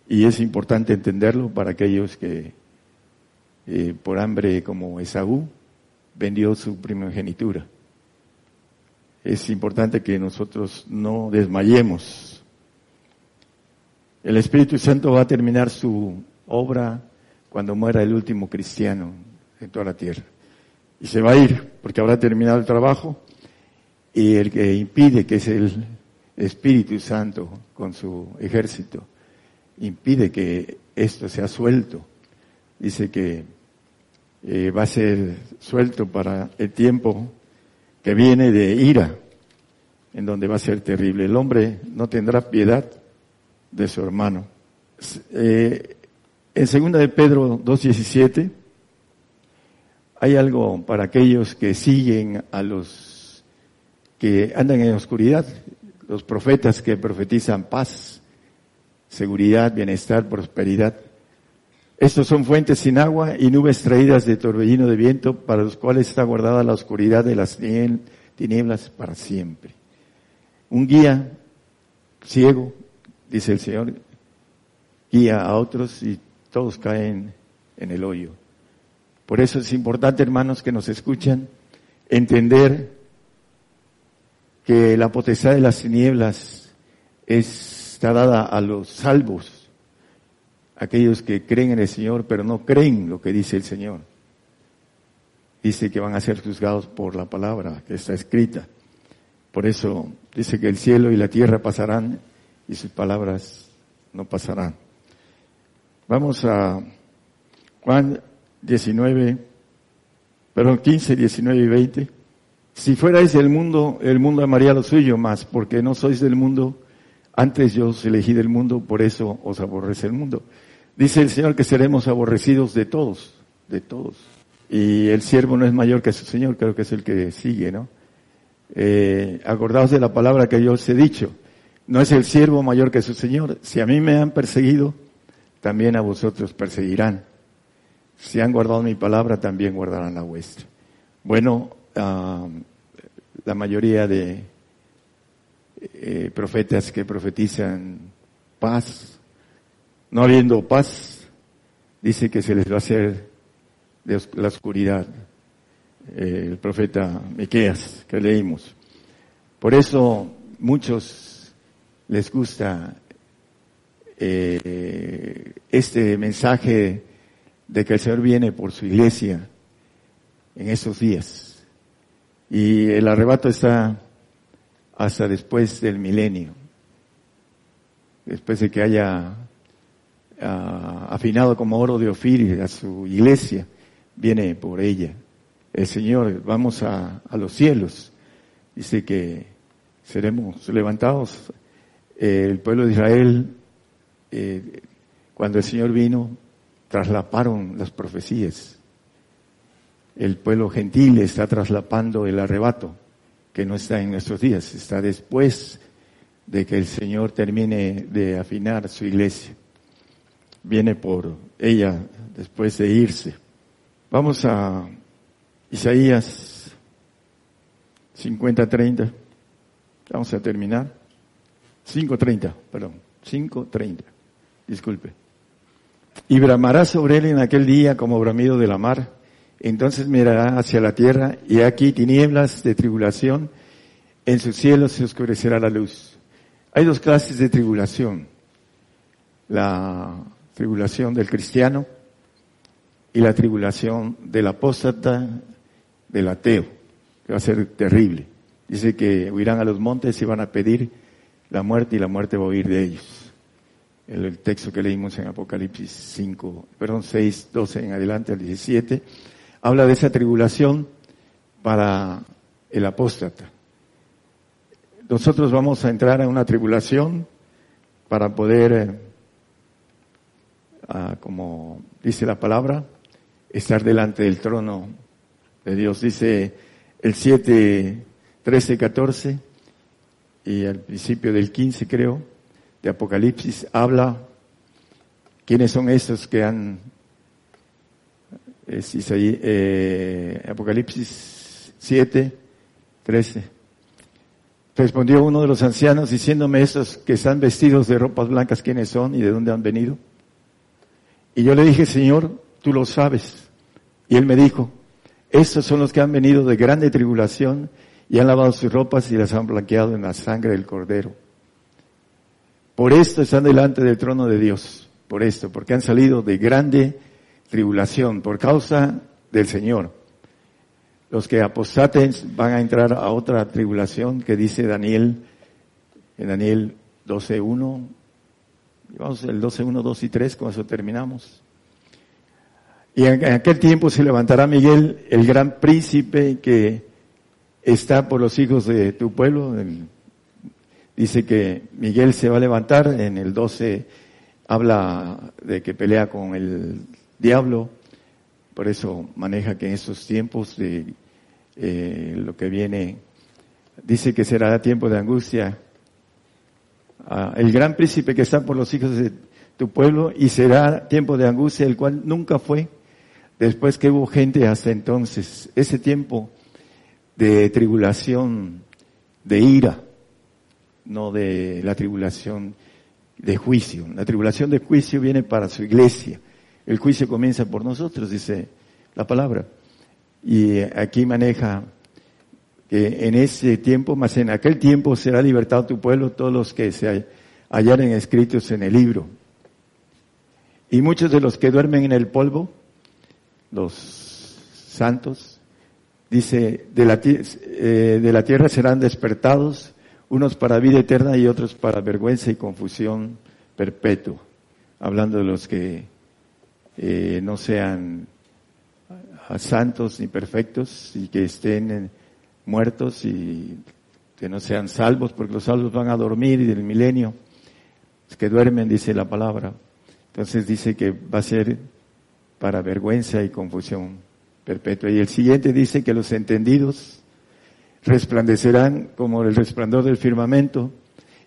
y es importante entenderlo para aquellos que eh, por hambre como Esaú vendió su primogenitura es importante que nosotros no desmayemos. El Espíritu Santo va a terminar su obra cuando muera el último cristiano en toda la tierra. Y se va a ir porque habrá terminado el trabajo y el que impide, que es el Espíritu Santo con su ejército, impide que esto sea suelto. Dice que eh, va a ser suelto para el tiempo que viene de ira, en donde va a ser terrible. El hombre no tendrá piedad de su hermano. Eh, en segunda de Pedro 2.17 hay algo para aquellos que siguen a los que andan en oscuridad, los profetas que profetizan paz, seguridad, bienestar, prosperidad. Estos son fuentes sin agua y nubes traídas de torbellino de viento para los cuales está guardada la oscuridad de las tinieblas para siempre. Un guía ciego, dice el Señor, guía a otros y todos caen en el hoyo. Por eso es importante, hermanos, que nos escuchan, entender que la potestad de las tinieblas está dada a los salvos, aquellos que creen en el Señor, pero no creen lo que dice el Señor. Dice que van a ser juzgados por la palabra que está escrita. Por eso dice que el cielo y la tierra pasarán y sus palabras no pasarán. Vamos a Juan 19, perdón, 15, 19 y 20. Si fuerais del mundo, el mundo amaría lo suyo más, porque no sois del mundo, Antes yo os elegí del mundo, por eso os aborrece el mundo. Dice el Señor que seremos aborrecidos de todos, de todos. Y el siervo no es mayor que su Señor, creo que es el que sigue, ¿no? Eh, acordaos de la palabra que yo os he dicho. No es el siervo mayor que su Señor. Si a mí me han perseguido, también a vosotros perseguirán. Si han guardado mi palabra, también guardarán la vuestra. Bueno, ah, la mayoría de eh, profetas que profetizan paz, no habiendo paz, dice que se les va a hacer de la oscuridad. Eh, el profeta Miqueas que leímos. Por eso muchos les gusta eh, este mensaje de que el Señor viene por su iglesia en esos días. Y el arrebato está hasta después del milenio, después de que haya afinado como oro de Ofir a su iglesia, viene por ella. El Señor, vamos a, los cielos. Dice que seremos levantados. el pueblo de Israel, eh, cuando el Señor vino, traslaparon las profecías. El pueblo gentil está traslapando el arrebato, que no está en nuestros días, está después de que el Señor termine de afinar su iglesia. Viene por ella después de irse. Vamos a Isaías 50-30. Vamos a terminar. 5.30, perdón. 5.30. Disculpe. Y bramará sobre él en aquel día como bramido de la mar. Entonces mirará hacia la tierra y aquí tinieblas de tribulación. En sus cielos se oscurecerá la luz. Hay dos clases de tribulación. La tribulación del cristiano y la tribulación del apóstata, del ateo, que va a ser terrible. Dice que huirán a los montes y van a pedir la muerte y la muerte va a huir de ellos el, texto que leímos en Apocalipsis 5, perdón, 6, 12 en adelante al 17, habla de esa tribulación para el apóstata. Nosotros vamos a entrar en una tribulación para poder, eh, ah, como dice la palabra, estar delante del trono de Dios. Dice el 7, 13, 14 y al principio del 15 creo, de Apocalipsis habla quiénes son esos que han es eh, Apocalipsis 7, 13. Respondió uno de los ancianos diciéndome esos que están vestidos de ropas blancas quiénes son y de dónde han venido. Y yo le dije, Señor, tú lo sabes. Y él me dijo, estos son los que han venido de grande tribulación y han lavado sus ropas y las han blanqueado en la sangre del cordero. Por esto están delante del trono de Dios, por esto, porque han salido de grande tribulación por causa del Señor. Los que apostaten van a entrar a otra tribulación que dice Daniel, en Daniel 12.1, vamos el 12.1, 2 y 3, con eso terminamos. Y en aquel tiempo se levantará Miguel, el gran príncipe que está por los hijos de tu pueblo, Dice que Miguel se va a levantar, en el 12 habla de que pelea con el diablo, por eso maneja que en estos tiempos de eh, lo que viene, dice que será tiempo de angustia. El gran príncipe que está por los hijos de tu pueblo y será tiempo de angustia, el cual nunca fue después que hubo gente hasta entonces. Ese tiempo de tribulación, de ira, no de la tribulación de juicio. La tribulación de juicio viene para su iglesia. El juicio comienza por nosotros, dice la palabra. Y aquí maneja que en ese tiempo, más en aquel tiempo será libertado tu pueblo, todos los que se hallaren escritos en el libro. Y muchos de los que duermen en el polvo, los santos, dice, de la, eh, de la tierra serán despertados unos para vida eterna y otros para vergüenza y confusión perpetua, hablando de los que eh, no sean santos ni perfectos y que estén muertos y que no sean salvos, porque los salvos van a dormir y del milenio, los que duermen, dice la palabra. Entonces dice que va a ser para vergüenza y confusión perpetua. Y el siguiente dice que los entendidos resplandecerán como el resplandor del firmamento,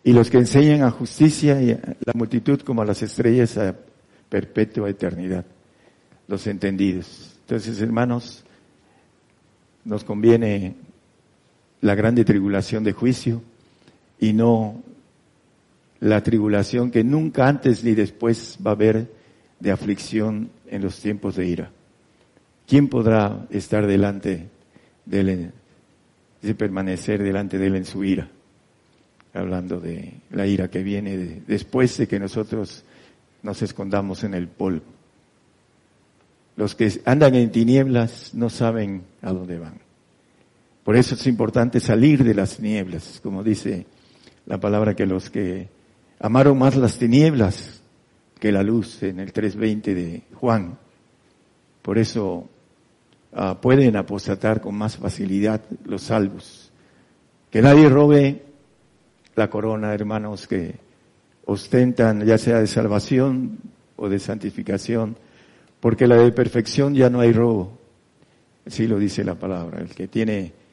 y los que enseñan a justicia y a la multitud como a las estrellas a perpetua eternidad. Los entendidos. Entonces, hermanos, nos conviene la grande tribulación de juicio y no la tribulación que nunca antes ni después va a haber de aflicción en los tiempos de ira. ¿Quién podrá estar delante de él, de permanecer delante de él en su ira? hablando de la ira que viene después de que nosotros nos escondamos en el polvo. Los que andan en tinieblas no saben a dónde van. Por eso es importante salir de las tinieblas, como dice la palabra que los que amaron más las tinieblas que la luz en el 3.20 de Juan. Por eso ah, pueden apostatar con más facilidad los salvos. Que nadie robe la corona, hermanos, que ostentan ya sea de salvación o de santificación, porque la de perfección ya no hay robo. Así lo dice la palabra. El que tiene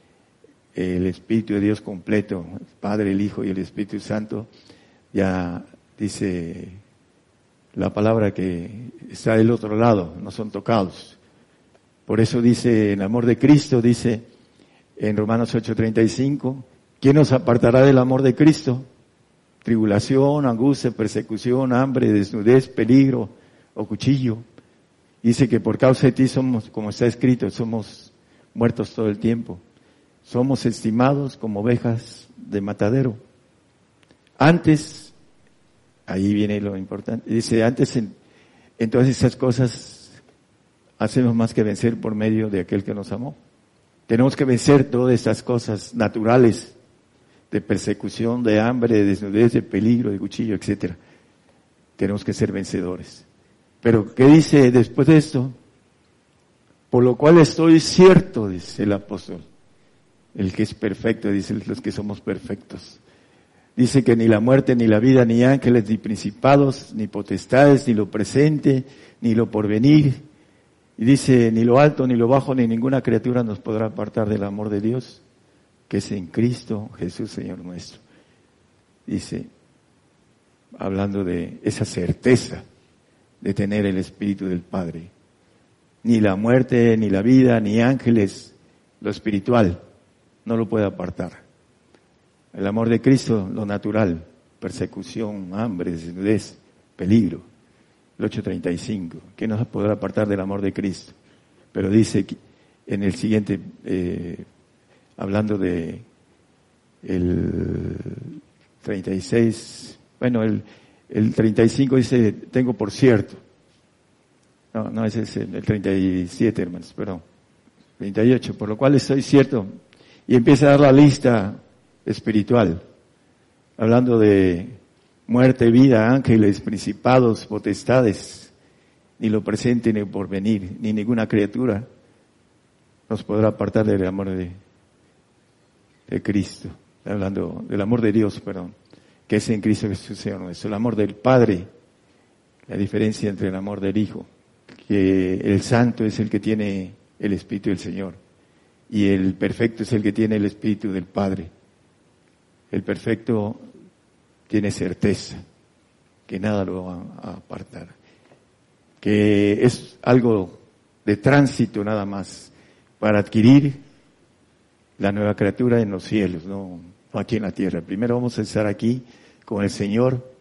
el Espíritu de Dios completo, el Padre, el Hijo y el Espíritu Santo, ya dice la palabra que está del otro lado, no son tocados. Por eso dice, en amor de Cristo, dice en Romanos 8:35, ¿Quién nos apartará del amor de Cristo? Tribulación, angustia, persecución, hambre, desnudez, peligro o cuchillo. Dice que por causa de ti somos, como está escrito, somos muertos todo el tiempo. Somos estimados como ovejas de matadero. Antes, ahí viene lo importante, dice, antes en, todas esas cosas hacemos más que vencer por medio de aquel que nos amó. Tenemos que vencer todas estas cosas naturales de persecución, de hambre, de desnudez, de peligro, de cuchillo, etc. Tenemos que ser vencedores. Pero, ¿qué dice después de esto? Por lo cual estoy cierto, dice el apóstol. El que es perfecto, dice los que somos perfectos. Dice que ni la muerte, ni la vida, ni ángeles, ni principados, ni potestades, ni lo presente, ni lo porvenir. Y dice, ni lo alto, ni lo bajo, ni ninguna criatura nos podrá apartar del amor de Dios que es en Cristo Jesús Señor nuestro. Dice, hablando de esa certeza de tener el Espíritu del Padre. Ni la muerte, ni la vida, ni ángeles, lo espiritual, no lo puede apartar. El amor de Cristo, lo natural, persecución, hambre, desnudez, peligro. El 835, que no se podrá apartar del amor de Cristo. Pero dice en el siguiente eh, hablando de el 36, bueno, el, el 35 dice, tengo por cierto. No, no, ese es el, 37, hermanos, perdón. 38, por lo cual estoy cierto. Y empieza a dar la lista espiritual, hablando de muerte, vida, ángeles, principados, potestades, ni lo presente ni por venir, ni ninguna criatura nos podrá apartar del amor de, de Cristo, hablando del amor de Dios, perdón, que es en Cristo Jesús Señor nuestro, el amor del Padre, la diferencia entre el amor del Hijo, que el santo es el que tiene el Espíritu del Señor y el perfecto es el que tiene el Espíritu del Padre. El perfecto tiene certeza que nada lo va a apartar, que es algo de tránsito nada más para adquirir la nueva criatura en los cielos, no, aquí en la tierra. Primero vamos a estar aquí con el Señor,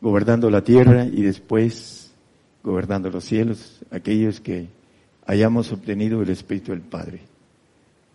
gobernando la tierra y después gobernando los cielos, aquellos que hayamos obtenido el Espíritu del Padre.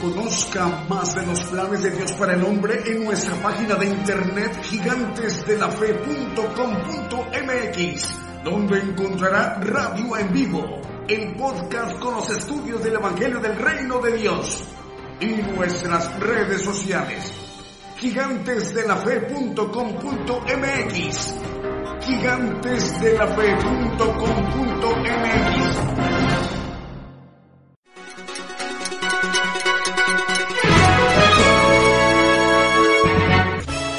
Conozca más de los planes de Dios para el hombre en nuestra página de internet gigantesdelafe.com.mx, donde encontrará radio en vivo el podcast con los estudios del Evangelio del Reino de Dios y nuestras redes sociales. Gigantesdelafe.com.mx Gigantesdelafe.com.mx